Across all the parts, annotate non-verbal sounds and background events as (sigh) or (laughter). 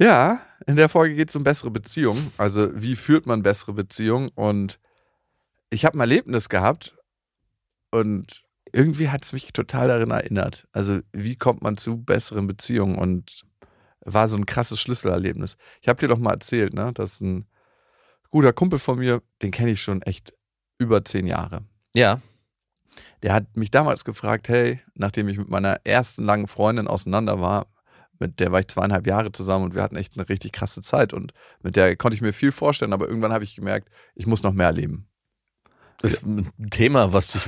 Ja, in der Folge geht es um bessere Beziehungen. Also, wie führt man bessere Beziehungen? Und ich habe ein Erlebnis gehabt und irgendwie hat es mich total daran erinnert. Also, wie kommt man zu besseren Beziehungen? Und war so ein krasses Schlüsselerlebnis. Ich habe dir doch mal erzählt, ne, dass ein guter Kumpel von mir, den kenne ich schon echt über zehn Jahre. Ja. Der hat mich damals gefragt, hey, nachdem ich mit meiner ersten langen Freundin auseinander war, mit der war ich zweieinhalb Jahre zusammen und wir hatten echt eine richtig krasse Zeit und mit der konnte ich mir viel vorstellen, aber irgendwann habe ich gemerkt, ich muss noch mehr erleben. Das ist ein Thema, was du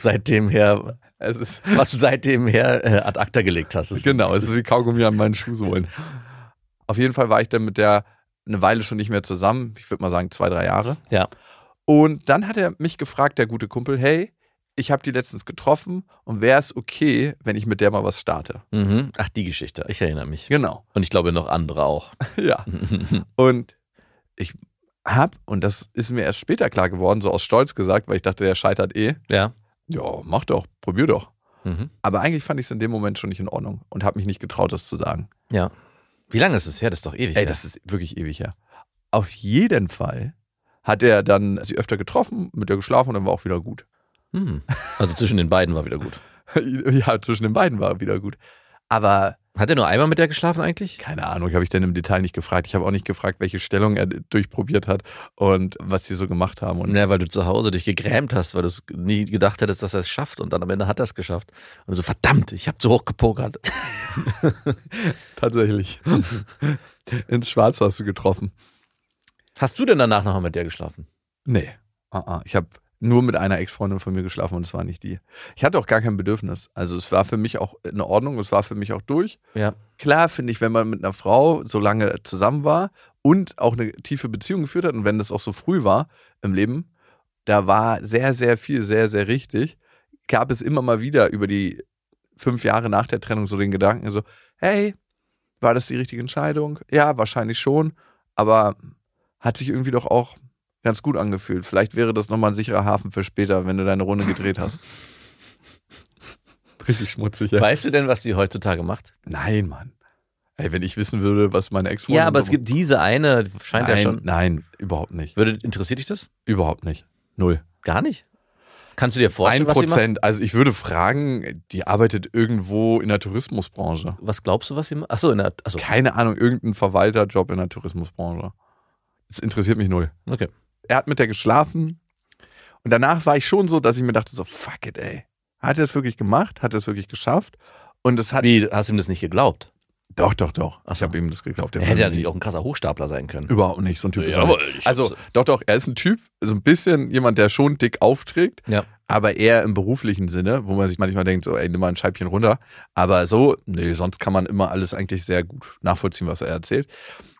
seitdem her, (laughs) was du seitdem her äh, ad acta gelegt hast. Das genau, es ist wie Kaugummi an meinen Schuhsohlen. Auf jeden Fall war ich dann mit der eine Weile schon nicht mehr zusammen, ich würde mal sagen zwei, drei Jahre. Ja. Und dann hat er mich gefragt, der gute Kumpel, hey, ich habe die letztens getroffen und wäre es okay, wenn ich mit der mal was starte? Mhm. Ach, die Geschichte. Ich erinnere mich. Genau. Und ich glaube noch andere auch. (laughs) Ja. (laughs) Und ich hab, und das ist mir erst später klar geworden, so aus Stolz gesagt, weil ich dachte, der scheitert eh. ja. Ja, mach doch, probier doch. Mhm. Aber eigentlich fand ich es in dem Moment schon nicht in Ordnung und habe mich nicht getraut, das zu sagen. Ja. Wie lange ist es her? Das ist doch ewig. Ey, her. das ist wirklich ewig her. Auf jeden Fall hat er dann sie öfter getroffen, mit der geschlafen und dann war auch wieder gut. Hm. Also zwischen den beiden war wieder gut. (laughs) ja, zwischen den beiden war wieder gut. Aber Hat er nur einmal mit der geschlafen eigentlich? keine Ahnung, habe ich dann im Detail nicht gefragt. Ich habe auch nicht gefragt, welche Stellung er durchprobiert hat und was sie so gemacht haben. Und Ja, weil du zu Hause dich gegrämt hast, weil du es nie gedacht hättest, dass er es schafft und dann am Ende hat er es geschafft. Und du so, verdammt, ich habe zu hoch gepokert. (laughs) tatsächlich. Ins Schwarz hast du getroffen. Hast du denn danach noch mal mit der geschlafen? Nee. Ah, ah. Ich habe nur mit einer Ex-Freundin von mir geschlafen und es war nicht die. Ich hatte auch gar kein Bedürfnis. Also es war für mich auch in Ordnung, es war für mich auch durch. Ja. Klar finde ich, wenn man mit einer Frau so lange zusammen war und auch eine tiefe Beziehung geführt hat und wenn das auch so früh war im Leben, da war sehr, sehr viel, sehr, sehr richtig. Gab es immer mal wieder über die fünf Jahre nach der Trennung so den Gedanken so, hey, war das die richtige Entscheidung? Ja, wahrscheinlich schon, aber hat sich irgendwie doch auch ganz gut angefühlt. Vielleicht wäre das nochmal ein sicherer Hafen für später, wenn du deine Runde gedreht hast. (laughs) Richtig schmutzig, ja. Weißt du denn, was die heutzutage macht? Nein, Mann. Ey, wenn ich wissen würde, was meine ex Ja, aber es gibt diese eine, scheint nein, ja schon. Nein, überhaupt nicht. Würde, interessiert dich das? Überhaupt nicht. Null. Gar nicht? Kannst du dir Ein vorstellen, was sie macht? Prozent. Also ich würde fragen, die arbeitet irgendwo in der Tourismusbranche. Was glaubst du, was sie macht? Achso, in der, achso. Keine Ahnung, irgendein Verwalterjob in der Tourismusbranche. Das interessiert mich null. Okay. Er hat mit der geschlafen und danach war ich schon so, dass ich mir dachte so, fuck it, ey. Hat er es wirklich gemacht? Hat er es wirklich geschafft? Und es hat... Wie, hast du ihm das nicht geglaubt? Doch, doch, doch. Ach Ich so. habe ihm das geglaubt. Er hätte natürlich auch ein krasser Hochstapler sein können. Überhaupt nicht, so ein Typ ist nicht. ich Also, doch, doch, er ist ein Typ, so ein bisschen jemand, der schon dick aufträgt, Ja. aber eher im beruflichen Sinne, wo man sich manchmal denkt, so, ey, nimm mal ein Scheibchen runter. Aber so, nee, sonst kann man immer alles eigentlich sehr gut nachvollziehen, was er erzählt.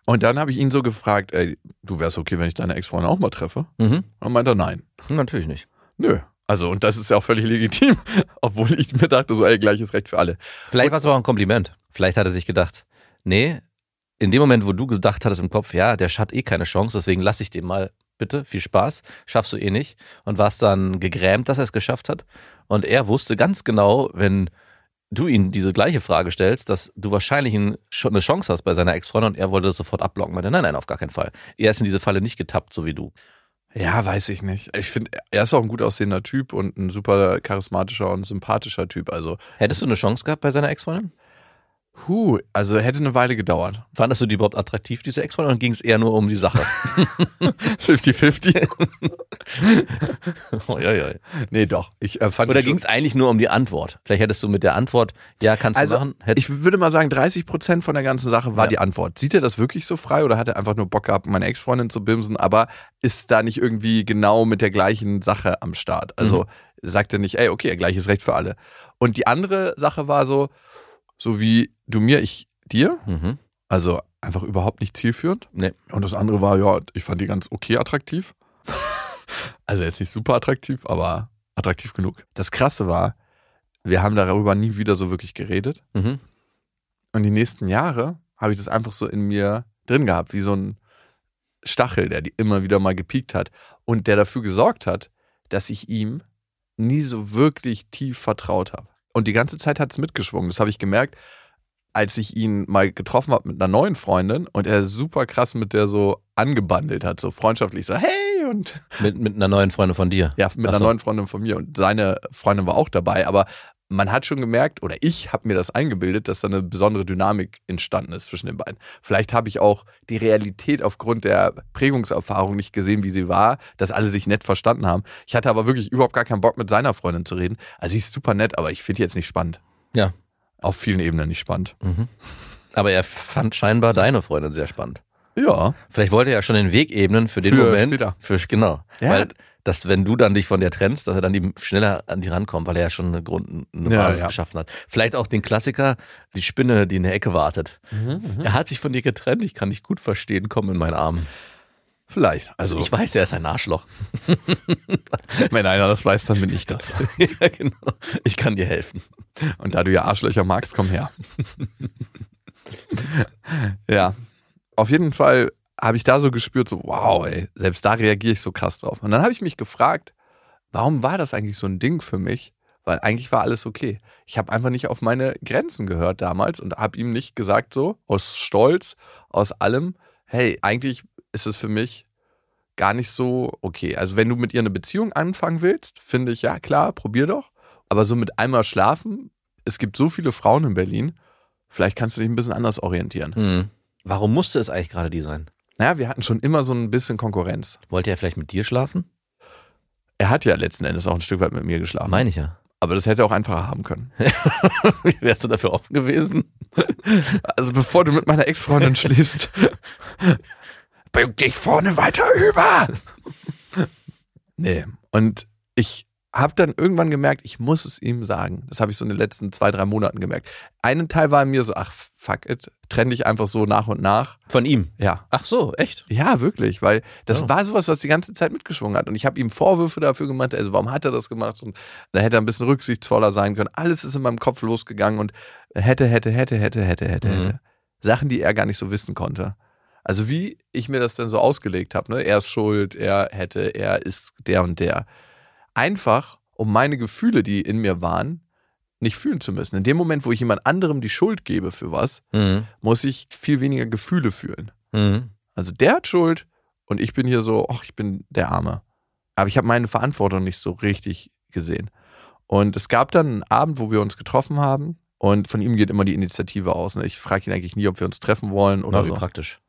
Und dann habe ich ihn so gefragt, ey, du wärst okay, wenn ich deine Ex-Freundin auch mal treffe? Mhm. Und meinte er, nein. Natürlich nicht. Nö. Also, und das ist ja auch völlig legitim, (laughs) obwohl ich mir dachte, so, ey, gleiches Recht für alle. Vielleicht war es aber auch ein Kompliment. Vielleicht hat er sich gedacht, nee, in dem Moment, wo du gedacht hattest im Kopf, ja, der hat eh keine Chance, deswegen lass ich den mal bitte, viel Spaß, schaffst du eh nicht. Und warst dann gegrämt, dass er es geschafft hat. Und er wusste ganz genau, wenn du ihm diese gleiche Frage stellst, dass du wahrscheinlich ein- schon eine Chance hast bei seiner Ex-Freundin und er wollte das sofort abblocken. Meinte, nein, nein, auf gar keinen Fall. Er ist in diese Falle nicht getappt, so wie du. Ja, weiß ich nicht. Ich finde, er ist auch ein gut aussehender Typ und ein super charismatischer und sympathischer Typ. Also, Hättest du eine Chance gehabt bei seiner Ex-Freundin? Puh, also hätte eine Weile gedauert. Fandest du die überhaupt attraktiv, diese Ex-Freundin, oder ging es eher nur um die Sache? (laughs) 50-50. (laughs) Oi, oi, oi. nee, doch. Ich äh, fand Oder ging es eigentlich nur um die Antwort? Vielleicht hättest du mit der Antwort, ja, kannst Also, du machen. Hättest, Ich würde mal sagen, 30 Prozent von der ganzen Sache war Ja. die Antwort. Sieht er das wirklich so frei oder hat er einfach nur Bock gehabt, meine Ex-Freundin zu bimsen, aber ist da nicht irgendwie genau mit der gleichen Sache am Start? Also sagt er nicht, ey, okay, gleiches Recht für alle. Und die andere Sache war so, so wie du mir, ich dir. mhm. Also einfach überhaupt nicht zielführend. Nee. Und das andere war, ja, ich fand die ganz okay attraktiv. (laughs) also jetzt nicht super attraktiv, aber attraktiv genug. Das Krasse war, wir haben darüber nie wieder so wirklich geredet. Mhm. Und die nächsten Jahre habe ich das einfach so in mir drin gehabt, wie so ein Stachel, der die immer wieder mal gepiekt hat und der dafür gesorgt hat, dass ich ihm nie so wirklich tief vertraut habe. Und die ganze Zeit hat es mitgeschwungen. Das habe ich gemerkt, als ich ihn mal getroffen habe mit einer neuen Freundin und er super krass mit der so angebandelt hat, so freundschaftlich so, hey und Mit, mit einer neuen Freundin von dir. ja, mit Ach einer so. neuen Freundin von mir und seine Freundin war auch dabei, aber man hat schon gemerkt, oder ich habe mir das eingebildet, dass da eine besondere Dynamik entstanden ist zwischen den beiden. Vielleicht habe ich auch die Realität aufgrund der Prägungserfahrung nicht gesehen, wie sie war, dass alle sich nett verstanden haben. Ich hatte aber wirklich überhaupt gar keinen Bock, mit seiner Freundin zu reden. Also sie ist super nett, aber ich finde die jetzt nicht spannend. Ja. Auf vielen Ebenen nicht spannend. Mhm. Aber er fand scheinbar deine Freundin sehr spannend. Ja. Vielleicht wollte er ja schon den Weg ebnen für den Für Moment. später. Für, genau. Ja. Weil, dass wenn du dann dich von der trennst, dass er dann eben schneller an die rankommt, weil er ja schon eine Grund, eine Ja, Basis ja. geschaffen hat. Vielleicht auch den Klassiker, die Spinne, die in der Ecke wartet. Mhm, Er hat sich von dir getrennt, ich kann dich gut verstehen, komm in meinen Arm. Vielleicht. Also Also, ich weiß, er ist ein Arschloch. (laughs) wenn einer das weiß, dann bin ich das. (laughs) ja, genau. Ich kann dir helfen. Und da du ja Arschlöcher magst, komm her. (laughs) ja. Auf jeden Fall habe ich da so gespürt, so, wow, ey, selbst da reagiere ich so krass drauf. Und dann habe ich mich gefragt, warum war das eigentlich so ein Ding für mich? Weil eigentlich war alles okay. Ich habe einfach nicht auf meine Grenzen gehört damals und habe ihm nicht gesagt, so, aus Stolz, aus allem, hey, eigentlich ist es für mich gar nicht so okay. Also, wenn du mit ihr eine Beziehung anfangen willst, finde ich, ja klar, probier doch. Aber so mit einmal schlafen, es gibt so viele Frauen in Berlin, vielleicht kannst du dich ein bisschen anders orientieren. Hm. Warum musste es eigentlich gerade die sein? Naja, wir hatten schon immer so ein bisschen Konkurrenz. Wollte er vielleicht mit dir schlafen? Er hat ja letzten Endes auch ein Stück weit mit mir geschlafen. Meine ich ja. Aber das hätte er auch einfacher haben können. (laughs) Wärst du dafür offen gewesen? Also bevor du mit meiner Ex-Freundin schließt, (laughs) bück dich vorne weiter über. nee. Und ich habe dann irgendwann gemerkt, ich muss es ihm sagen. Das habe ich so in den letzten zwei, drei Monaten gemerkt. Einen Teil war in mir so, ach fuck it, trenn dich einfach so nach und nach. Von ihm? Ja. Ach so, echt? Ja, wirklich, weil das Oh. war sowas, was die ganze Zeit mitgeschwungen hat. Und ich habe ihm Vorwürfe dafür gemacht, also warum hat er das gemacht? Und da hätte er ein bisschen rücksichtsvoller sein können. Alles ist in meinem Kopf losgegangen und hätte, hätte, hätte, hätte, hätte, hätte, Mhm. hätte. Sachen, die er gar nicht so wissen konnte. Also wie ich mir das denn so ausgelegt habe, ne? Er ist schuld, er hätte, er ist der und der. Einfach, um meine Gefühle, die in mir waren, nicht fühlen zu müssen. In dem Moment, wo ich jemand anderem die Schuld gebe für was, Mhm. muss ich viel weniger Gefühle fühlen. Mhm. Also der hat Schuld und ich bin hier so, ach, ich bin der Arme. Aber ich habe meine Verantwortung nicht so richtig gesehen. Und es gab dann einen Abend, wo wir uns getroffen haben und von ihm geht immer die Initiative aus. Ne? Ich frage ihn eigentlich nie, ob wir uns treffen wollen oder Na, wie so. praktisch.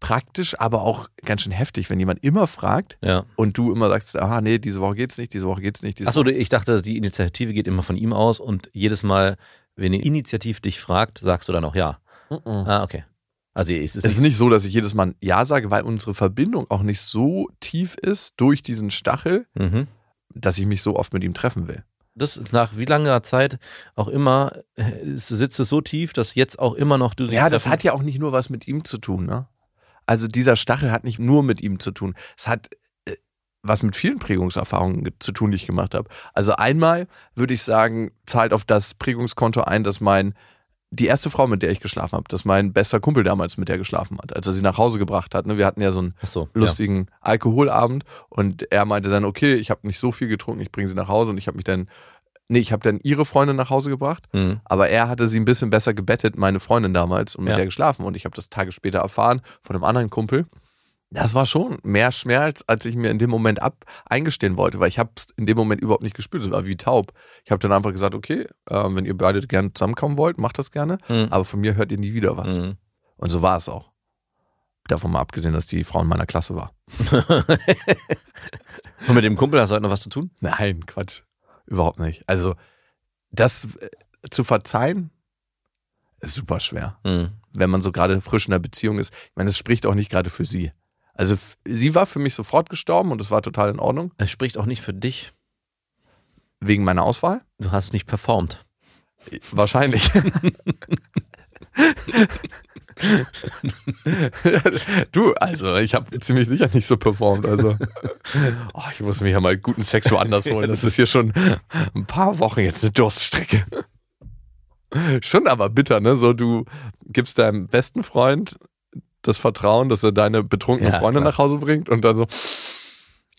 Praktisch, aber auch ganz schön heftig, wenn jemand immer fragt Ja. und du immer sagst, ah nee, diese Woche geht's nicht, diese Woche geht's nicht. Achso, ich dachte, die Initiative geht immer von ihm aus und jedes Mal, wenn er initiativ dich fragt, sagst du dann auch ja. Woche. Ah, okay. Also es ist, Es ist nicht so, dass ich jedes Mal Ja sage, weil unsere Verbindung auch nicht so tief ist durch diesen Stachel, Mhm. dass ich mich so oft mit ihm treffen will. Das nach wie langer Zeit auch immer äh, sitzt es so tief, dass jetzt auch immer noch du Ja, das hat ja auch nicht nur was mit ihm zu tun, ne? Also dieser Stachel hat nicht nur mit ihm zu tun. Es hat äh, was mit vielen Prägungserfahrungen ge- zu tun, die ich gemacht habe. Also einmal würde ich sagen, zahlt auf das Prägungskonto ein, dass mein die erste Frau, mit der ich geschlafen habe, dass mein bester Kumpel damals mit der geschlafen hat, als er sie nach Hause gebracht hat. Ne? Wir hatten ja so einen so, lustigen Alkoholabend und er meinte dann, okay, ich habe nicht so viel getrunken, ich bringe sie nach Hause und ich habe mich dann, nee, ich habe dann ihre Freundin nach Hause gebracht. Mhm. aber er hatte sie ein bisschen besser gebettet, meine Freundin damals, und mit Ja. der geschlafen. Und ich habe das Tage später erfahren von einem anderen Kumpel. Das war schon mehr Schmerz, als ich mir in dem Moment ab eingestehen wollte, weil ich habe es in dem Moment überhaupt nicht gespürt. Es war wie taub. Ich habe dann einfach gesagt, okay, äh, wenn ihr beide gerne zusammenkommen wollt, macht das gerne. Mhm. Aber von mir hört ihr nie wieder was. Mhm. Und so war es auch. Davon mal abgesehen, dass die Frau in meiner Klasse war. (laughs) Und mit dem Kumpel hast du heute noch was zu tun? Nein, Quatsch. Überhaupt nicht. Also, das äh, zu verzeihen, ist super schwer. Mhm. wenn man so gerade frisch in der Beziehung ist. Ich meine, es spricht auch nicht gerade für sie. Also sie war für mich sofort gestorben und es war total in Ordnung. Es spricht auch nicht für dich. Wegen meiner Auswahl? Du hast nicht performt. Wahrscheinlich. (laughs) (laughs) du, also ich habe ziemlich sicher nicht so performt. Also (laughs) oh, ich muss mir ja mal guten Sex woanders holen. Das ist hier schon ein paar Wochen jetzt eine Durststrecke. Schon aber bitter, ne? So, du gibst deinem besten Freund das Vertrauen, dass er deine betrunkene Ja, Freundin klar. nach Hause bringt und dann so,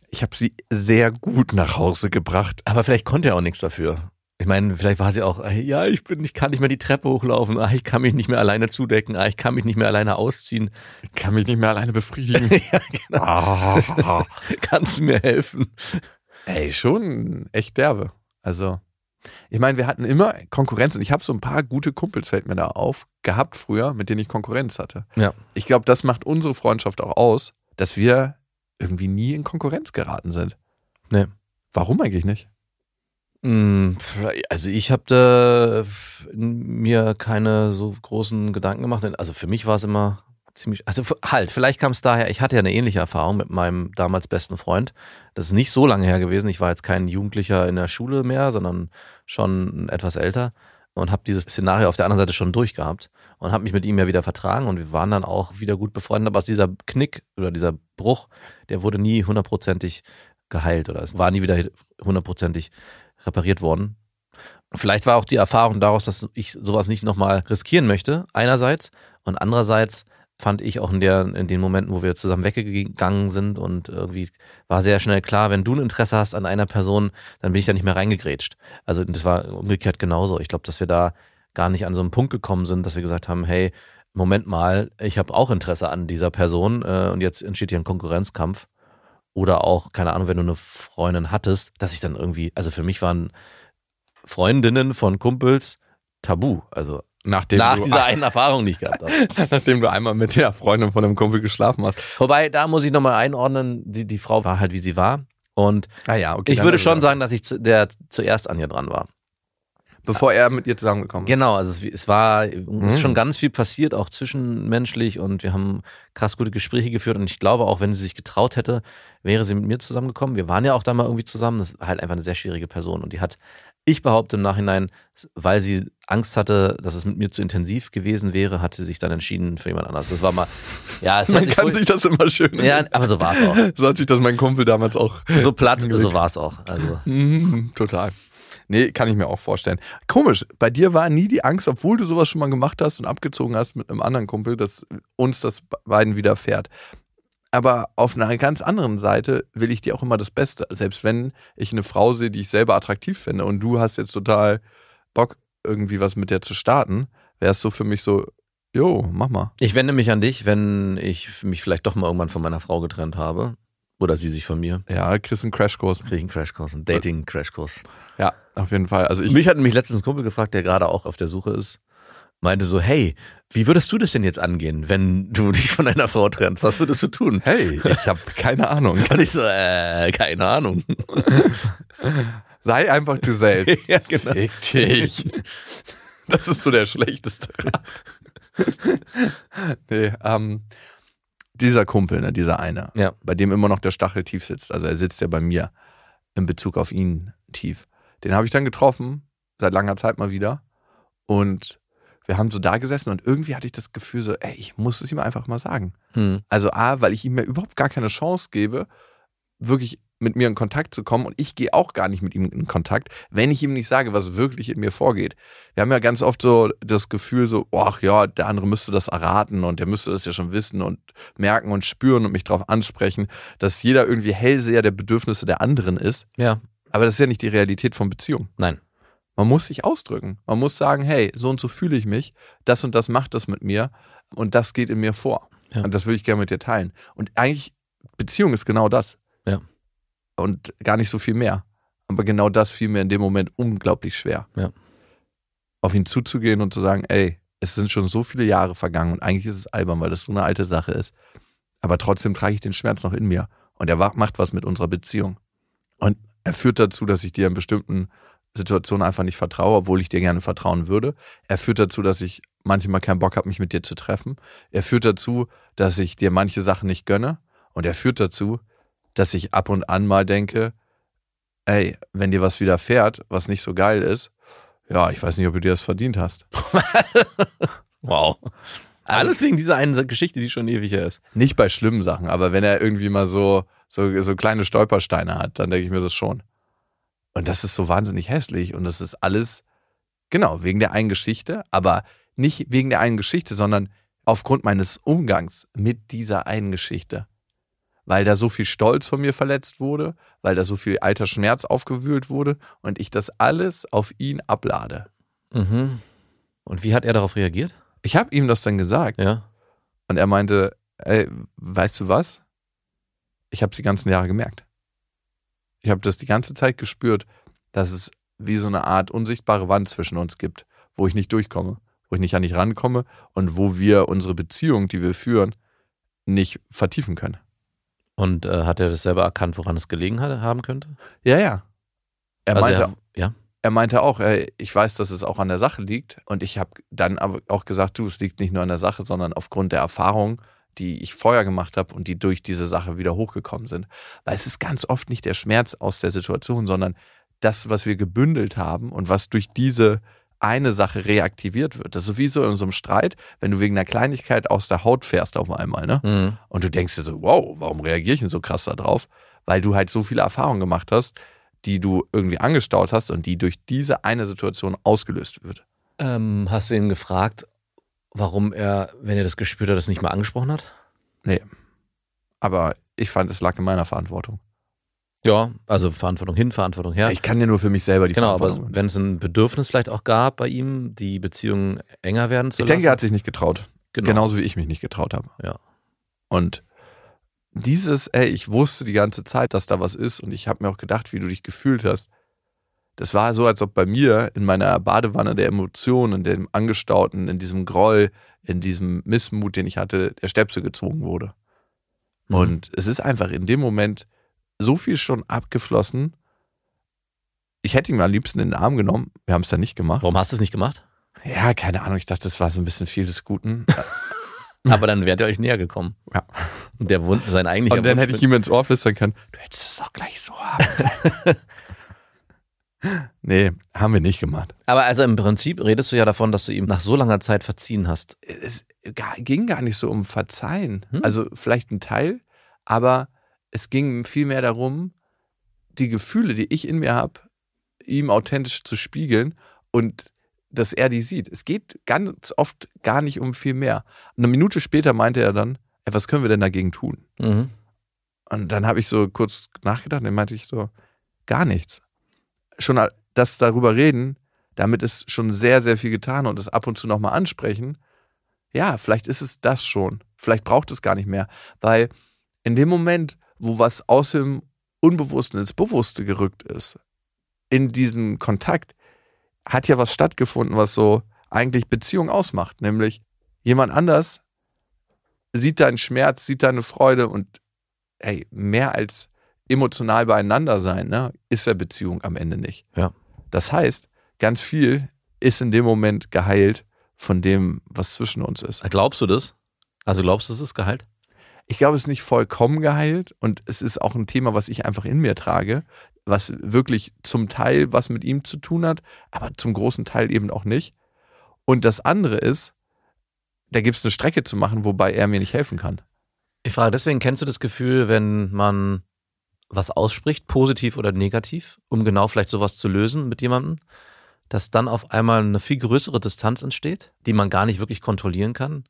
ich habe sie sehr gut nach Hause gebracht. Aber vielleicht konnte er auch nichts dafür. Ich meine, vielleicht war sie auch, äh, ja, ich bin, ich kann nicht mehr die Treppe hochlaufen, ah, ich kann mich nicht mehr alleine zudecken, ah, ich kann mich nicht mehr alleine ausziehen. Ich kann mich nicht mehr alleine befriedigen. (laughs) ja, genau. ah, (laughs) Kannst du mir helfen? ey, schon echt derbe. Also, ich meine, wir hatten immer Konkurrenz und ich habe so ein paar gute Kumpels, fällt mir da auf, gehabt früher, mit denen ich Konkurrenz hatte. Ja. Ich glaube, das macht unsere Freundschaft auch aus, dass wir irgendwie nie in Konkurrenz geraten sind. Nee. Warum eigentlich nicht? Mm, Also ich habe da mir keine so großen Gedanken gemacht. Also für mich war es immer ziemlich, also halt, vielleicht kam es daher, ich hatte ja eine ähnliche Erfahrung mit meinem damals besten Freund. Das ist nicht so lange her gewesen. Ich war jetzt kein Jugendlicher in der Schule mehr, sondern schon etwas älter und habe dieses Szenario auf der anderen Seite schon durchgehabt und habe mich mit ihm ja wieder vertragen und wir waren dann auch wieder gut befreundet. Aber dieser Knick oder dieser Bruch, der wurde nie hundertprozentig geheilt oder es war nie wieder hundertprozentig repariert worden. Vielleicht war auch die Erfahrung daraus, dass ich sowas nicht nochmal riskieren möchte, einerseits. Und andererseits fand ich auch in, der, in den Momenten, wo wir zusammen weggegangen sind und irgendwie war sehr schnell klar, wenn du ein Interesse hast an einer Person, dann bin ich da nicht mehr reingegrätscht. Also das war umgekehrt genauso. Ich glaube, dass wir da gar nicht an so einen Punkt gekommen sind, dass wir gesagt haben, hey, Moment mal, ich habe auch Interesse an dieser Person äh, und jetzt entsteht hier ein Konkurrenzkampf. Oder auch, keine Ahnung, wenn du eine Freundin hattest, dass ich dann irgendwie, also für mich waren Freundinnen von Kumpels tabu. Also Nachdem, nach du, dieser (laughs) einen Erfahrung, ich gehabt habe. nachdem du einmal mit der Freundin von einem Kumpel geschlafen hast. Wobei, da muss ich nochmal einordnen, die, die Frau war halt, wie sie war. Und Ah ja, okay. ich würde schon sagen, dass ich zu, der zuerst an ihr dran war. Bevor er mit ihr zusammengekommen ist. Genau, also es, es war, es ist Mhm. schon ganz viel passiert, auch zwischenmenschlich und wir haben krass gute Gespräche geführt und ich glaube auch, wenn sie sich getraut hätte, wäre sie mit mir zusammengekommen. Wir waren ja auch da mal irgendwie zusammen. Das ist halt einfach eine sehr schwierige Person und die hat, ich behaupte im Nachhinein, weil sie Angst hatte, dass es mit mir zu intensiv gewesen wäre, hat sie sich dann entschieden für jemand anderes. Das war mal, ja, es (laughs) Man sich kann wohl- sich das immer schön. ja, aber so war es auch. So hat sich das mein Kumpel damals auch. So platt, so war es auch. Also. Mhm, total. Nee, kann ich mir auch vorstellen. Komisch, bei dir war nie die Angst, obwohl du sowas schon mal gemacht hast und abgezogen hast mit einem anderen Kumpel, dass uns das beiden widerfährt. Aber auf einer ganz anderen Seite will ich dir auch immer das Beste. Selbst wenn ich eine Frau sehe, die ich selber attraktiv finde und du hast jetzt total Bock, irgendwie was mit der zu starten, wäre es so für mich so, jo, mach mal. Ich wende mich an dich, wenn ich mich vielleicht doch mal irgendwann von meiner Frau getrennt habe. Oder sie sich von mir. Ja, kriegst einen Crashkurs. Kriege ich einen Crashkurs, einen Dating-Crashkurs. Ja, auf jeden Fall. Also ich, Mich hat mich letztens ein Kumpel gefragt, der gerade auch auf der Suche ist. Meinte so, hey, wie würdest du das denn jetzt angehen, wenn du (laughs) dich von einer Frau trennst? Was würdest du tun? hey, ich habe keine Ahnung. (laughs) Und ich so, äh, keine Ahnung. (laughs) Sei einfach du selbst. ja, genau. Fick dich. Das ist so der schlechteste nee, ähm, dieser Kumpel, ne, dieser eine, Ja. bei dem immer noch der Stachel tief sitzt, also er sitzt ja bei mir in Bezug auf ihn tief. Den habe ich dann getroffen, seit langer Zeit mal wieder. Und wir haben so da gesessen und irgendwie hatte ich das Gefühl so, ey, ich muss es ihm einfach mal sagen. Hm. Also A, weil ich ihm ja überhaupt gar keine Chance gebe, wirklich mit mir in Kontakt zu kommen und ich gehe auch gar nicht mit ihm in Kontakt, wenn ich ihm nicht sage, was wirklich in mir vorgeht. Wir haben ja ganz oft so das Gefühl so, ach ja, der andere müsste das erraten und der müsste das ja schon wissen und merken und spüren und mich darauf ansprechen, dass jeder irgendwie Hellseher der Bedürfnisse der anderen ist. Ja, Aber das ist ja nicht die Realität von Beziehungen. nein. Man muss sich ausdrücken. Man muss sagen, hey, so und so fühle ich mich, das und das macht das mit mir und das geht in mir vor. Ja. Und das würde ich gerne mit dir teilen. Und eigentlich, Beziehung ist genau das. Ja. Und gar nicht so viel mehr. Aber genau das fiel mir in dem Moment unglaublich schwer. Ja. Auf ihn zuzugehen und zu sagen, ey, es sind schon so viele Jahre vergangen und eigentlich ist es albern, weil das so eine alte Sache ist. Aber trotzdem trage ich den Schmerz noch in mir. Und er macht was mit unserer Beziehung. Und er führt dazu, dass ich dir in bestimmten Situationen einfach nicht vertraue, obwohl ich dir gerne vertrauen würde. Er führt dazu, dass ich manchmal keinen Bock habe, mich mit dir zu treffen. Er führt dazu, dass ich dir manche Sachen nicht gönne. Und er führt dazu, dass ich ab und an mal denke, ey, wenn dir was widerfährt, was nicht so geil ist, ja, ich weiß nicht, ob du dir das verdient hast. (laughs) Wow. Alles wegen dieser einen Geschichte, die schon ewig her ist. Nicht bei schlimmen Sachen, aber wenn er irgendwie mal so, so, so kleine Stolpersteine hat, dann denke ich mir das schon. Und das ist so wahnsinnig hässlich und das ist alles, genau, wegen der einen Geschichte, aber nicht wegen der einen Geschichte, sondern aufgrund meines Umgangs mit dieser einen Geschichte. Weil da so viel Stolz von mir verletzt wurde, weil da so viel alter Schmerz aufgewühlt wurde und ich das alles auf ihn ablade. Mhm. Und wie hat er darauf reagiert? Ich habe ihm das dann gesagt Ja. und er meinte, ey, weißt du was? Ich habe es die ganzen Jahre gemerkt. Ich habe das die ganze Zeit gespürt, dass es wie so eine Art unsichtbare Wand zwischen uns gibt, wo ich nicht durchkomme, wo ich nicht an dich rankomme und wo wir unsere Beziehung, die wir führen, nicht vertiefen können. Und äh, hat er das selber erkannt, woran es gelegen hat, haben könnte? Ja, ja. Er also meinte, er, ja. er meinte auch, ey, ich weiß, dass es auch an der Sache liegt. Und ich habe dann aber auch gesagt, du, es liegt nicht nur an der Sache, sondern aufgrund der Erfahrung, die ich vorher gemacht habe und die durch diese Sache wieder hochgekommen sind. Weil es ist ganz oft nicht der Schmerz aus der Situation, sondern das, was wir gebündelt haben und was durch diese eine Sache reaktiviert wird. Das ist sowieso in so einem Streit, wenn du wegen einer Kleinigkeit aus der Haut fährst auf einmal, ne? Mhm. Und du denkst dir so, wow, warum reagiere ich denn so krass da drauf? Weil du halt so viele Erfahrungen gemacht hast, die du irgendwie angestaut hast und die durch diese eine Situation ausgelöst wird. Ähm, hast du ihn gefragt, warum er, wenn er das gespürt hat, das nicht mal angesprochen hat? Aber ich fand, es lag in meiner Verantwortung. Ja, also Verantwortung hin, Verantwortung her. Ich kann ja nur für mich selber die genau, aber Verantwortung. wenn es ein Bedürfnis vielleicht auch gab bei ihm, die Beziehung enger werden zu ich denke, er lassen. hat sich nicht getraut. genau. Genauso wie ich mich nicht getraut habe. Ja. Und dieses, ey, ich wusste die ganze Zeit, dass da was ist und ich habe mir auch gedacht, wie du dich gefühlt hast. Das war so, als ob bei mir in meiner Badewanne der Emotionen, in dem Angestauten, in diesem Groll, in diesem Missmut, den ich hatte, der Stepsel gezogen wurde. Mhm. Und es ist einfach in dem Moment so viel schon abgeflossen. Ich hätte ihn am liebsten in den Arm genommen. Wir haben es dann nicht gemacht. Warum hast du es nicht gemacht? Ja, keine Ahnung. Ich dachte, das war so ein bisschen viel des Guten. (laughs) Aber dann wärt ihr euch näher gekommen. Ja. Und der Wund, sein eigentlicher Und dann Wunsch hätte ich ihm ins Ohr flüstern können, du hättest es auch gleich so haben. (laughs) nee, haben wir nicht gemacht. Aber also im Prinzip redest du ja davon, dass du ihm nach so langer Zeit verziehen hast. Es ging gar nicht so um Verzeihen. Hm. Also vielleicht ein Teil, aber es ging vielmehr darum, die Gefühle, die ich in mir habe, ihm authentisch zu spiegeln und dass er die sieht. Es geht ganz oft gar nicht um viel mehr. Eine Minute später meinte er dann, ey, was können wir denn dagegen tun? Mhm. Und dann habe ich so kurz nachgedacht und dann meinte ich so, gar nichts. Schon das darüber reden, damit ist schon sehr, sehr viel getan und das ab und zu nochmal ansprechen. Ja, vielleicht ist es das schon. Vielleicht braucht es gar nicht mehr. Weil in dem Moment, wo was aus dem Unbewussten ins Bewusste gerückt ist, in diesen Kontakt, hat ja was stattgefunden, was so eigentlich Beziehung ausmacht. Nämlich jemand anders sieht deinen Schmerz, sieht deine Freude und ey, mehr als emotional beieinander sein, ne, ist ja Beziehung am Ende nicht. Ja. Das heißt, ganz viel ist in dem Moment geheilt von dem, was zwischen uns ist. Glaubst du das? Also glaubst du, es ist Gehalt? Ich glaube, es ist nicht vollkommen geheilt und es ist auch ein Thema, was ich einfach in mir trage, was wirklich zum Teil was mit ihm zu tun hat, aber zum großen Teil eben auch nicht. Und das andere ist, da gibt es eine Strecke zu machen, wobei er mir nicht helfen kann. Ich frage deswegen, kennst du das Gefühl, wenn man was ausspricht, positiv oder negativ, um genau vielleicht sowas zu lösen mit jemandem, dass dann auf einmal eine viel größere Distanz entsteht, die man gar nicht wirklich kontrollieren kann?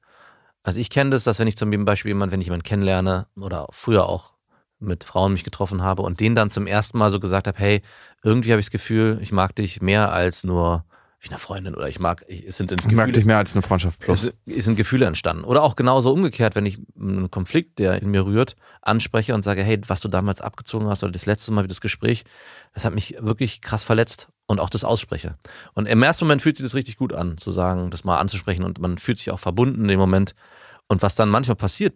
Also ich kenne das, dass wenn ich zum Beispiel jemand, wenn ich jemanden kennenlerne oder früher auch mit Frauen mich getroffen habe und denen dann zum ersten Mal so gesagt habe, hey, irgendwie habe ich das Gefühl, ich mag dich mehr als nur wie eine Freundin oder ich mag, ich, es sind Ich mag dich mehr als eine Freundschaft plus. es, es sind Gefühle entstanden. Oder auch genauso umgekehrt, wenn ich einen Konflikt, der in mir rührt, anspreche und sage, hey, was du damals abgezogen hast oder das letzte Mal wie das Gespräch, das hat mich wirklich krass verletzt und auch das ausspreche. Und im ersten Moment fühlt sich das richtig gut an, zu sagen, das mal anzusprechen und man fühlt sich auch verbunden in dem Moment. Und was dann manchmal passiert,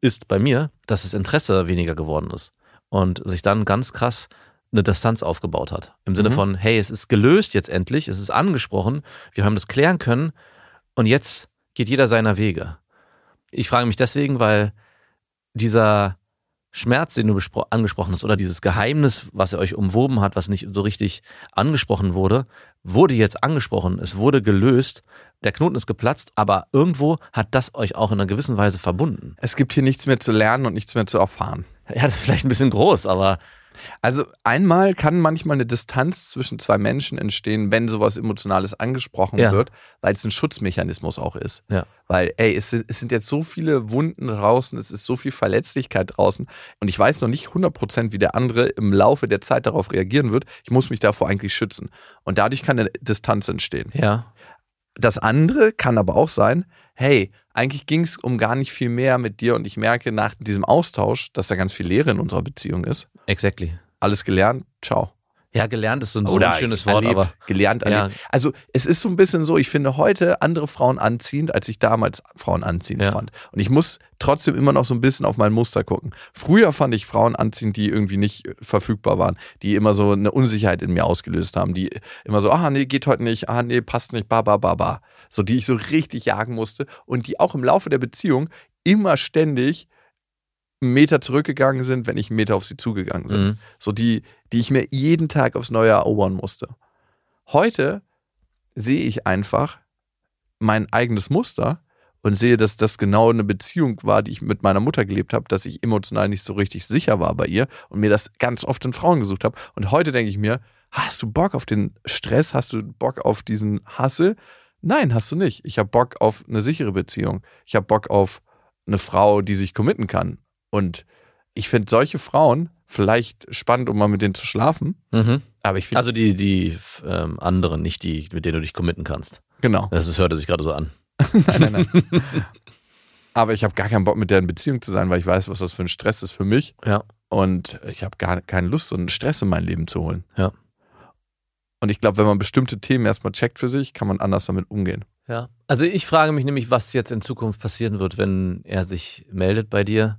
ist bei mir, dass das Interesse weniger geworden ist und sich dann ganz krass eine Distanz aufgebaut hat. Im Sinne Mhm. von, hey, es ist gelöst jetzt endlich, es ist angesprochen, wir haben das klären können und jetzt geht jeder seiner Wege. Ich frage mich deswegen, weil dieser Schmerz, den du angesprochen hast, oder dieses Geheimnis, was er euch umwoben hat, was nicht so richtig angesprochen wurde, wurde jetzt angesprochen, es wurde gelöst, der Knoten ist geplatzt, aber irgendwo hat das euch auch in einer gewissen Weise verbunden. Es gibt hier nichts mehr zu lernen und nichts mehr zu erfahren. Ja, das ist vielleicht ein bisschen groß, aber Also einmal kann manchmal eine Distanz zwischen zwei Menschen entstehen, wenn sowas Emotionales angesprochen Ja. wird, weil es ein Schutzmechanismus auch ist. Ja. Weil, ey, es sind, es sind jetzt so viele Wunden draußen, es ist so viel Verletzlichkeit draußen und ich weiß noch nicht 100%, wie der andere im Laufe der Zeit darauf reagieren wird. Ich muss mich davor eigentlich schützen. Und dadurch kann eine Distanz entstehen. ja, Das andere kann aber auch sein, hey, eigentlich ging es um gar nicht viel mehr mit dir und ich merke nach diesem Austausch, dass da ganz viel Leere in unserer Beziehung ist. exactly. Alles gelernt, ciao. Ja, gelernt ist so ein, so ein schönes Wort, erlebt, aber gelernt, Ja. erlebt. Also es ist so ein bisschen so, ich finde heute andere Frauen anziehend, als ich damals Frauen anziehend Ja. fand. Und ich muss trotzdem immer noch so ein bisschen auf mein Muster gucken. Früher fand ich Frauen anziehend, die irgendwie nicht äh, verfügbar waren, die immer so eine Unsicherheit in mir ausgelöst haben, die immer so, ah nee, geht heute nicht, ah nee, passt nicht, ba, ba, ba, ba. So, die ich so richtig jagen musste und die auch im Laufe der Beziehung immer ständig einen Meter zurückgegangen sind, wenn ich einen Meter auf sie zugegangen bin. Mhm. So die, die ich mir jeden Tag aufs Neue erobern musste. Heute sehe ich einfach mein eigenes Muster und sehe, dass das genau eine Beziehung war, die ich mit meiner Mutter gelebt habe, dass ich emotional nicht so richtig sicher war bei ihr und mir das ganz oft in Frauen gesucht habe. Und heute denke ich mir, hast du Bock auf den Stress? Hast du Bock auf diesen Hassel? Nein, hast du nicht. Ich habe Bock auf eine sichere Beziehung. Ich habe Bock auf eine Frau, die sich committen kann. Und ich finde solche Frauen vielleicht spannend, um mal mit denen zu schlafen. Mhm. Aber ich finde, Also die, die ähm, anderen, nicht die, mit denen du dich committen kannst. genau. Das ist, hörte sich gerade so an. (laughs) nein, nein, nein. (laughs) Aber ich habe gar keinen Bock, mit der in Beziehung zu sein, weil ich weiß, was das für ein Stress ist für mich. Ja. Und ich habe gar keine Lust, so einen Stress in mein Leben zu holen. Ja. Und ich glaube, wenn man bestimmte Themen erstmal checkt für sich, kann man anders damit umgehen. Ja. Also ich frage mich nämlich, was jetzt in Zukunft passieren wird, wenn er sich meldet bei dir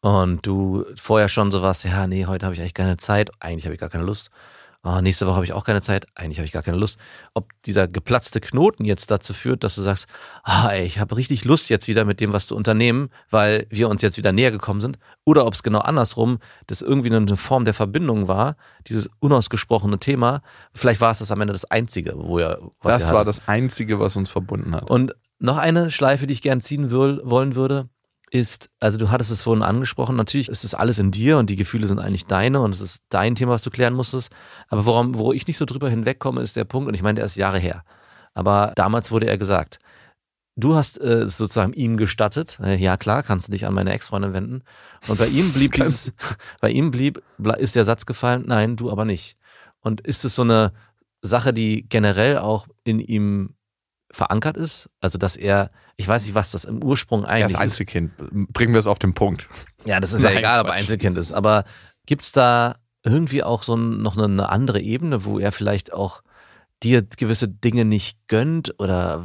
und du vorher schon so warst, ja, nee, heute habe ich eigentlich keine Zeit, eigentlich habe ich gar keine Lust. Ah, nächste Woche habe ich auch keine Zeit, eigentlich habe ich gar keine Lust. Ob dieser geplatzte Knoten jetzt dazu führt, dass du sagst, ah, ey, ich habe richtig Lust jetzt wieder mit dem was zu unternehmen, weil wir uns jetzt wieder näher gekommen sind, oder ob es genau andersrum, das irgendwie eine Form der Verbindung war, dieses unausgesprochene Thema. Vielleicht war es das am Ende das Einzige, wo er was das ihr war das Einzige, was uns verbunden hat. Und noch eine Schleife, die ich gern ziehen will, wollen würde, ist, also du hattest es vorhin angesprochen, natürlich ist es alles in dir und die Gefühle sind eigentlich deine und es ist dein Thema, was du klären musstest. Aber worum, wo ich nicht so drüber hinwegkomme, ist der Punkt, und ich meine, der ist Jahre her. Aber damals wurde er gesagt, du hast äh, es sozusagen ihm gestattet, äh, ja klar, kannst du dich an meine Ex-Freundin wenden. Und bei ihm blieb (laughs) dieses, bei ihm blieb, ist der Satz gefallen, nein, du aber nicht. Und ist es so eine Sache, die generell auch in ihm verankert ist? Also, dass er, ich weiß nicht, was das im Ursprung Er eigentlich ist ist. Einzelkind. Bringen wir es auf den Punkt. Ja, das ist ja Nein, egal, ob er Quatsch. Einzelkind ist. Aber gibt es da irgendwie auch so noch eine, andere Ebene, wo er vielleicht auch dir gewisse Dinge nicht gönnt oder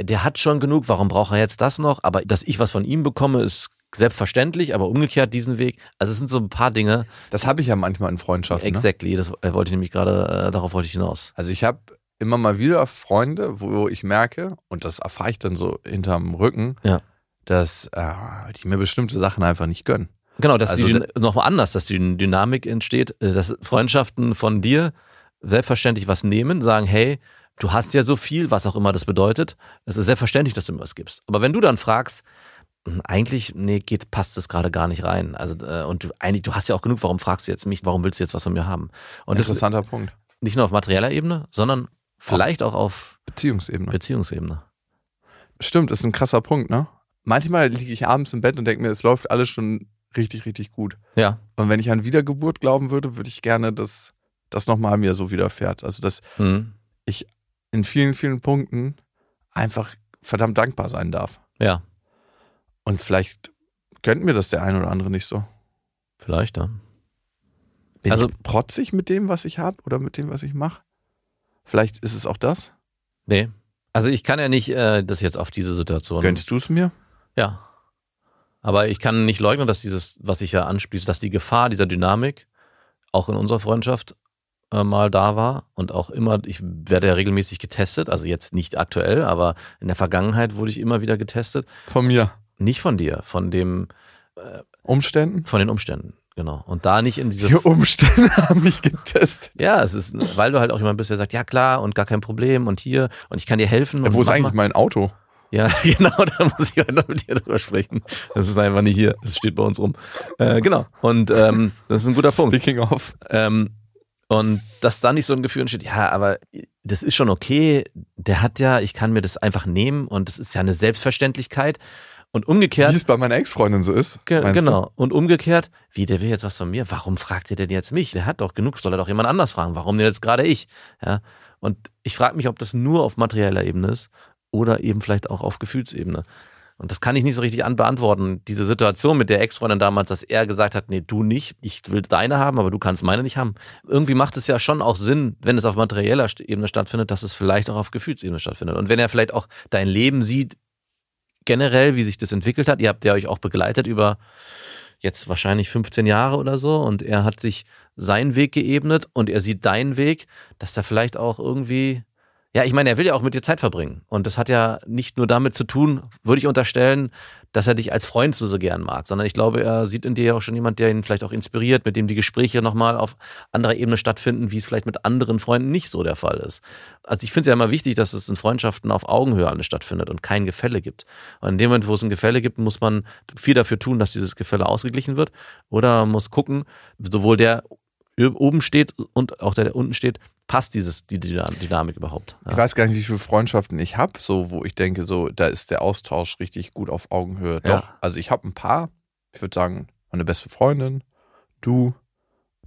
der hat schon genug, warum braucht er jetzt das noch? Aber dass ich was von ihm bekomme, ist selbstverständlich, aber umgekehrt diesen Weg. Also es sind so ein paar Dinge. Das habe ich ja manchmal in Freundschaften. Ne? Exactly, das äh, wollte ich nämlich gerade, äh, darauf wollte ich hinaus. Also ich habe immer mal wieder Freunde, wo ich merke, und das erfahre ich dann so hinterm Rücken, Ja. dass äh, die mir bestimmte Sachen einfach nicht gönnen. Genau, dass Also die Dyn- noch mal anders, dass die Dynamik entsteht, äh, dass Freundschaften von dir selbstverständlich was nehmen, sagen, hey, du hast ja so viel, was auch immer das bedeutet. Es ist selbstverständlich, dass du mir was gibst. Aber wenn du dann fragst, hm, eigentlich, nee, geht, passt das gerade gar nicht rein. Also, äh, und du, eigentlich, du hast ja auch genug, warum fragst du jetzt mich, warum willst du jetzt was von mir haben? Und das ist Interessanter Punkt. nicht nur auf materieller Ebene, sondern vielleicht auch auf Beziehungsebene. Beziehungsebene. Stimmt, ist ein krasser Punkt, ne? Manchmal liege ich abends im Bett und denke mir, es läuft alles schon richtig, richtig gut. Ja. Und wenn ich an Wiedergeburt glauben würde, würde ich gerne, dass das nochmal mir so widerfährt. Also, dass Hm. in vielen, vielen Punkten einfach verdammt dankbar sein darf. Ja, Und vielleicht gönnt mir das der eine oder andere nicht so. vielleicht, ja. Bin Also- ich protzig mit dem, was ich habe oder mit dem, was ich mache? Vielleicht ist es auch das. Nee. Also ich kann ja nicht äh, das jetzt auf diese Situation. Gönnst du es mir? Ja. Aber ich kann nicht leugnen, dass dieses, was ich ja anspieße, dass die Gefahr dieser Dynamik auch in unserer Freundschaft äh, mal da war und auch immer, ich werde ja regelmäßig getestet, also jetzt nicht aktuell, aber in der Vergangenheit wurde ich immer wieder getestet. Von mir. Nicht von dir, von dem Umständen? von den Umständen. Genau. Und da nicht in diese Die Umstände (laughs) haben mich getestet. Ja, es ist, weil du halt auch jemand bist, der sagt, ja klar und gar kein Problem und hier und ich kann dir helfen. Ja, wo ist eigentlich mal. mein Auto? Ja, (laughs) genau, da muss ich halt noch mit dir drüber sprechen. Das ist einfach nicht hier, es steht bei uns rum. Äh, genau. Und ähm, das ist ein guter Punkt. Speaking of. Ähm, und dass da nicht so ein Gefühl entsteht, ja, aber das ist schon okay, der hat ja, ich kann mir das einfach nehmen und das ist ja eine Selbstverständlichkeit. Und umgekehrt, Wie es bei meiner Ex-Freundin so ist. Ge meinst du? genau. Und umgekehrt, wie, der will jetzt was von mir? Warum fragt ihr denn jetzt mich? Der hat doch genug, soll er doch jemand anders fragen. Warum denn jetzt gerade ich? Ja. Und ich frage mich, ob das nur auf materieller Ebene ist oder eben vielleicht auch auf Gefühlsebene. Und das kann ich nicht so richtig anbeantworten. Diese Situation mit der Ex-Freundin damals, dass er gesagt hat, nee, du nicht, ich will deine haben, aber du kannst meine nicht haben. Irgendwie macht es ja schon auch Sinn, wenn es auf materieller Ebene stattfindet, dass es vielleicht auch auf Gefühlsebene stattfindet. Und wenn er vielleicht auch dein Leben sieht, generell, wie sich das entwickelt hat. Ihr habt ja euch auch begleitet über jetzt wahrscheinlich 15 Jahre oder so und er hat sich seinen Weg geebnet und er sieht deinen Weg, dass da vielleicht auch irgendwie, ja, ich meine, er will ja auch mit dir Zeit verbringen und das hat ja nicht nur damit zu tun, würde ich unterstellen, dass er dich als Freund so, so gern mag, sondern ich glaube, er sieht in dir ja auch schon jemand, der ihn vielleicht auch inspiriert, mit dem die Gespräche nochmal auf anderer Ebene stattfinden, wie es vielleicht mit anderen Freunden nicht so der Fall ist. Also ich finde es ja immer wichtig, dass es in Freundschaften auf Augenhöhe alles stattfindet und kein Gefälle gibt. Und in dem Moment, wo es ein Gefälle gibt, muss man viel dafür tun, dass dieses Gefälle ausgeglichen wird. Oder muss gucken, sowohl der oben steht und auch der, der unten steht, passt dieses, die Dynam- Dynamik überhaupt. Ich weiß gar nicht, wie viele Freundschaften ich habe, so wo ich denke, so da ist der Austausch richtig gut auf Augenhöhe. Ja. Doch, also ich habe ein paar. Ich würde sagen, meine beste Freundin, du.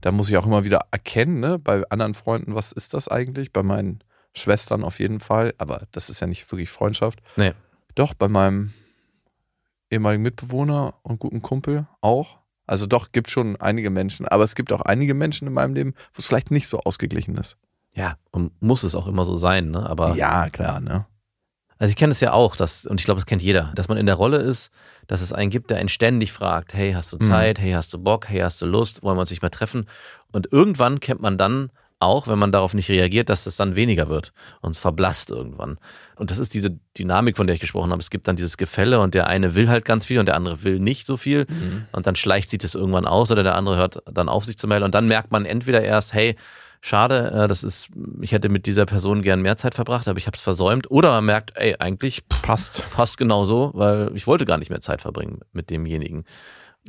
Da muss ich auch immer wieder erkennen, ne, bei anderen Freunden, was ist das eigentlich? Bei meinen Schwestern auf jeden Fall, aber das ist ja nicht wirklich Freundschaft. Nee. Doch, bei meinem ehemaligen Mitbewohner und guten Kumpel auch. Also doch, gibt schon einige Menschen, aber es gibt auch einige Menschen in meinem Leben, wo es vielleicht nicht so ausgeglichen ist. Ja, und muss es auch immer so sein, ne? Aber Ja, klar, ne? Also ich kenne es ja auch, dass, und ich glaube, das kennt jeder, dass man in der Rolle ist, dass es einen gibt, der einen ständig fragt, hey, hast du Mhm. Zeit, hey, hast du Bock, hey, hast du Lust, wollen wir uns nicht mehr treffen? Und irgendwann kennt man dann auch, wenn man darauf nicht reagiert, dass das dann weniger wird und es verblasst irgendwann. Und das ist diese Dynamik, von der ich gesprochen habe. Es gibt dann dieses Gefälle und der eine will halt ganz viel und der andere will nicht so viel. Und dann schleicht sich das irgendwann aus oder der andere hört dann auf, sich zu melden. Und dann merkt man entweder erst, hey, schade, äh, das ist, ich hätte mit dieser Person gern mehr Zeit verbracht, aber ich habe es versäumt. Oder man merkt, ey, eigentlich pff, Passt. passt genau so, weil ich wollte gar nicht mehr Zeit verbringen mit demjenigen.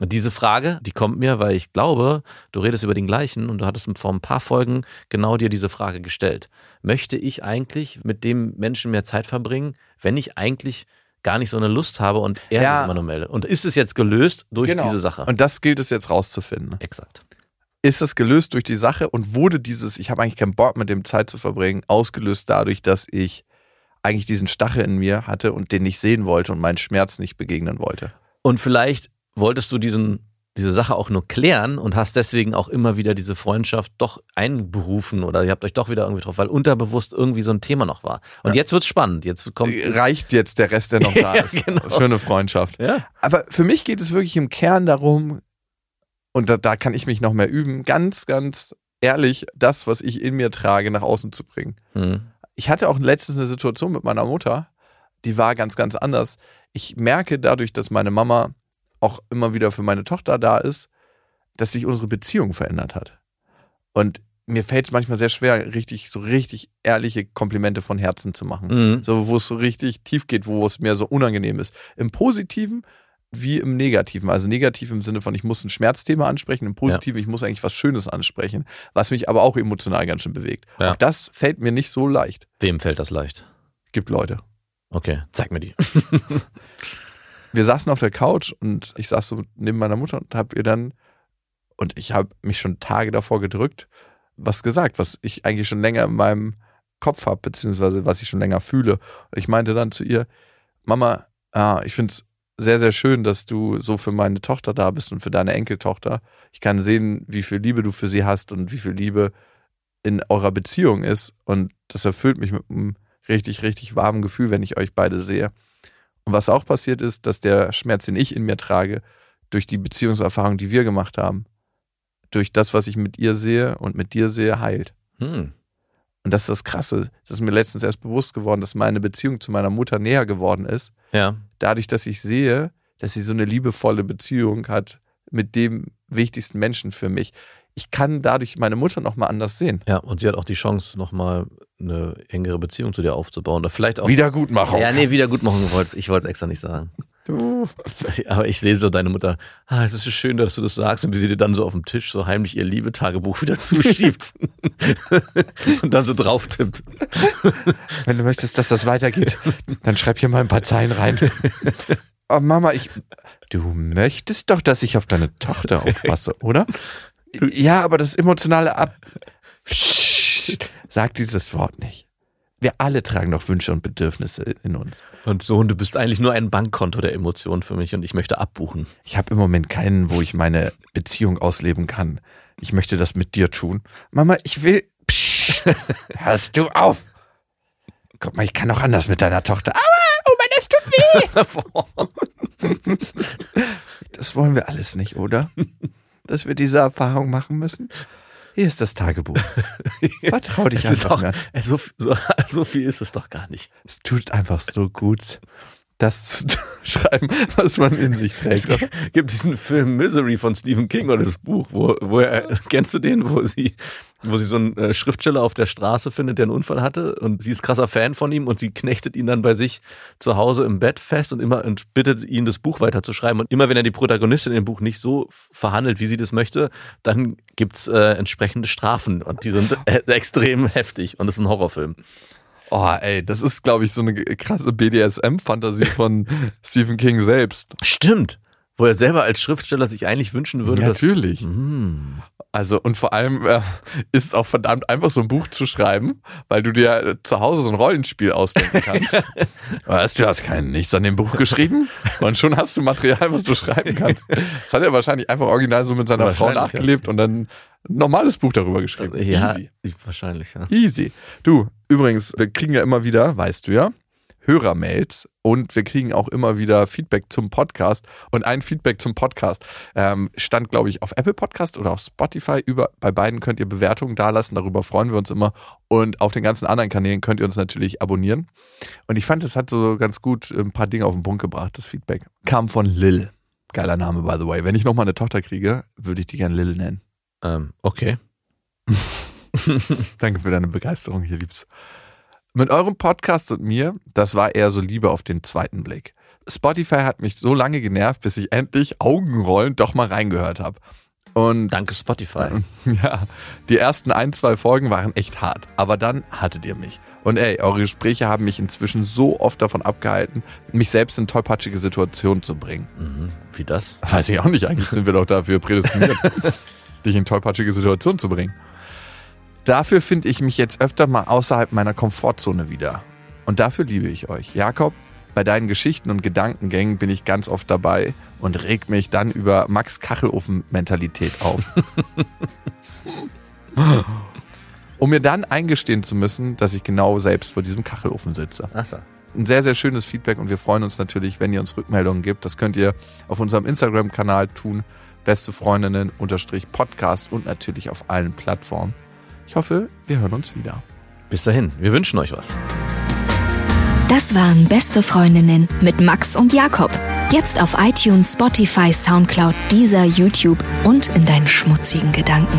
Und diese Frage, die kommt mir, weil ich glaube, du redest über den gleichen und du hattest vor ein paar Folgen genau dir diese Frage gestellt. Möchte ich eigentlich mit dem Menschen mehr Zeit verbringen, wenn ich eigentlich gar nicht so eine Lust habe und er Ja. sich immer nur meldet? Und ist es jetzt gelöst durch Genau. diese Sache? Und das gilt es jetzt rauszufinden. Exakt. Ist es gelöst durch die Sache und wurde dieses, ich habe eigentlich keinen Bock mit dem Zeit zu verbringen, ausgelöst dadurch, dass ich eigentlich diesen Stachel in mir hatte und den nicht sehen wollte und meinen Schmerz nicht begegnen wollte. Und vielleicht wolltest du diesen, diese Sache auch nur klären und hast deswegen auch immer wieder diese Freundschaft doch einberufen oder ihr habt euch doch wieder irgendwie drauf, weil unterbewusst irgendwie so ein Thema noch war. Und jetzt wird's spannend. Jetzt kommt. Reicht jetzt der Rest, der noch (laughs) da Ja, ist genau. für eine Freundschaft. Ja. Aber für mich geht es wirklich im Kern darum, und da, da kann ich mich noch mehr üben, ganz, ganz ehrlich, das, was ich in mir trage, nach außen zu bringen. Hm. Ich hatte auch letztens eine Situation mit meiner Mutter, die war ganz, ganz anders. Ich merke dadurch, dass meine Mama auch immer wieder für meine Tochter da ist, dass sich unsere Beziehung verändert hat. Und mir fällt es manchmal sehr schwer, richtig, so richtig ehrliche Komplimente von Herzen zu machen. Mhm. So, wo es so richtig tief geht, wo es mir so unangenehm ist. Im Positiven wie im Negativen. Also negativ im Sinne von, ich muss ein Schmerzthema ansprechen, im Positiven, ich muss eigentlich was Schönes ansprechen, was mich aber auch emotional ganz schön bewegt. Ja. Auch das fällt mir nicht so leicht. Wem fällt das leicht? Gibt Leute. Okay, zeig mir die. (laughs) Wir saßen auf der Couch und ich saß so neben meiner Mutter und hab ihr dann, und ich habe mich schon Tage davor gedrückt, was gesagt, was ich eigentlich schon länger in meinem Kopf habe, beziehungsweise was ich schon länger fühle. Ich meinte dann zu ihr, Mama, ah, ich finde es sehr, sehr schön, dass du so für meine Tochter da bist und für deine Enkeltochter. Ich kann sehen, wie viel Liebe du für sie hast und wie viel Liebe in eurer Beziehung ist. Und das erfüllt mich mit einem richtig, richtig warmen Gefühl, wenn ich euch beide sehe. Und was auch passiert ist, dass der Schmerz, den ich in mir trage, durch die Beziehungserfahrung, die wir gemacht haben, durch das, was ich mit ihr sehe und mit dir sehe, heilt. Hm. Und das ist das Krasse. Das ist mir letztens erst bewusst geworden, dass meine Beziehung zu meiner Mutter näher geworden ist, Ja. dadurch, dass ich sehe, dass sie so eine liebevolle Beziehung hat mit dem wichtigsten Menschen für mich. Ich kann dadurch meine Mutter nochmal anders sehen. Ja, und sie hat auch die Chance, nochmal eine engere Beziehung zu dir aufzubauen. Oder vielleicht auch. Wiedergutmachung. Ja, nee, Wiedergutmachung. Ich wollte es extra nicht sagen. (laughs) Aber ich sehe so deine Mutter, ah, es ist so schön, dass du das sagst, und wie sie dir dann so auf dem Tisch so heimlich ihr Liebetagebuch wieder zuschiebt (laughs) und dann so drauf tippt. (laughs) Wenn du möchtest, dass das weitergeht, dann schreib hier mal ein paar Zeilen rein. Oh Mama, ich. Du möchtest doch, dass ich auf deine Tochter aufpasse, oder? Ja, aber das emotionale Ab. Psst, sag dieses Wort nicht. Wir alle tragen doch Wünsche und Bedürfnisse in uns. Und Sohn, du bist eigentlich nur ein Bankkonto der Emotionen für mich und ich möchte abbuchen. Ich habe im Moment keinen, wo ich meine Beziehung ausleben kann. Ich möchte das mit dir tun. Mama, ich will. Psst, (laughs) hörst du auf? Guck mal, ich kann auch anders mit deiner Tochter. Aua, oh Mann, das tut weh. (laughs) das wollen wir alles nicht, oder? Dass wir diese Erfahrung machen müssen? Hier ist das Tagebuch. (laughs) Vertrau dich Es ist einfach auch, mir. äh, (laughs) so, so, so viel ist es doch gar nicht. Es tut einfach so gut, das zu (laughs) schreiben, was man in sich Es trägt. gibt diesen Film Misery von Stephen King oder das Buch, wo, wo er, kennst du den, wo sie, wo sie so einen äh, Schriftsteller auf der Straße findet, der einen Unfall hatte und sie ist krasser Fan von ihm und sie knechtet ihn dann bei sich zu Hause im Bett fest und immer und bittet ihn, das Buch weiterzuschreiben. Und immer wenn er die Protagonistin im Buch nicht so verhandelt, wie sie das möchte, dann gibt's äh, entsprechende Strafen und die sind äh, extrem heftig und das ist ein Horrorfilm. Oh, ey, das ist, glaube ich, so eine krasse BDSM-Fantasie von (laughs) Stephen King selbst. Stimmt. Wo er selber als Schriftsteller sich eigentlich wünschen würde, dass. Natürlich. Hm. Also, und vor allem äh, ist es auch verdammt einfach, so ein Buch zu schreiben, weil du dir äh, zu Hause so ein Rollenspiel ausdenken kannst. (laughs) weißt du, hast kein nichts an dem Buch geschrieben und schon hast du Material, was du schreiben kannst. Das hat er wahrscheinlich einfach original so mit seiner Frau Wahrscheinlich, ja. nachgelebt und dann ein normales Buch darüber geschrieben. Ja, Easy. wahrscheinlich, ja. Easy. Du, übrigens, wir kriegen ja immer wieder, weißt du ja, Hörermails und wir kriegen auch immer wieder Feedback zum Podcast. Und ein Feedback zum Podcast ähm, stand, glaube ich, auf Apple Podcast oder auf Spotify. Über, bei beiden könnt ihr Bewertungen dalassen, darüber freuen wir uns immer. Und auf den ganzen anderen Kanälen könnt ihr uns natürlich abonnieren. Und ich fand, es hat so ganz gut ein paar Dinge auf den Punkt gebracht, das Feedback. Kam von Lil. Geiler Name, by the way. Wenn ich nochmal eine Tochter kriege, würde ich die gerne Lil nennen. Ähm, okay. (laughs) (laughs) Danke für deine Begeisterung, hier lieb's. Mit eurem Podcast und mir, das war eher so Liebe auf den zweiten Blick. Spotify hat mich so lange genervt, bis ich endlich Augenrollen doch mal reingehört habe. Und Danke Spotify. (laughs) ja, die ersten ein, zwei Folgen waren echt hart. Aber dann hattet ihr mich. Und ey, eure Gespräche haben mich inzwischen so oft davon abgehalten, mich selbst in tollpatschige Situationen zu bringen. Mhm. Wie das? Weiß ich auch nicht, eigentlich sind wir doch dafür prädestiniert, (laughs) dich in tollpatschige Situationen zu bringen. Dafür finde ich mich jetzt öfter mal außerhalb meiner Komfortzone wieder. Und dafür liebe ich euch. Jakob, bei deinen Geschichten und Gedankengängen bin ich ganz oft dabei und reg mich dann über Max Kachelofen-Mentalität auf. (laughs) um mir dann eingestehen zu müssen, dass ich genau selbst vor diesem Kachelofen sitze Ach so. ein sehr, sehr schönes Feedback und wir freuen uns natürlich, wenn ihr uns Rückmeldungen gibt. Das könnt ihr auf unserem Instagram-Kanal tun. Beste Freundinnen unterstrich Podcast und natürlich auf allen Plattformen. Ich hoffe, wir hören uns wieder. Bis dahin, wir wünschen euch was. Das waren Beste Freundinnen mit Max und Jakob. Jetzt auf iTunes, Spotify, Soundcloud, dieser YouTube und in deinen schmutzigen Gedanken.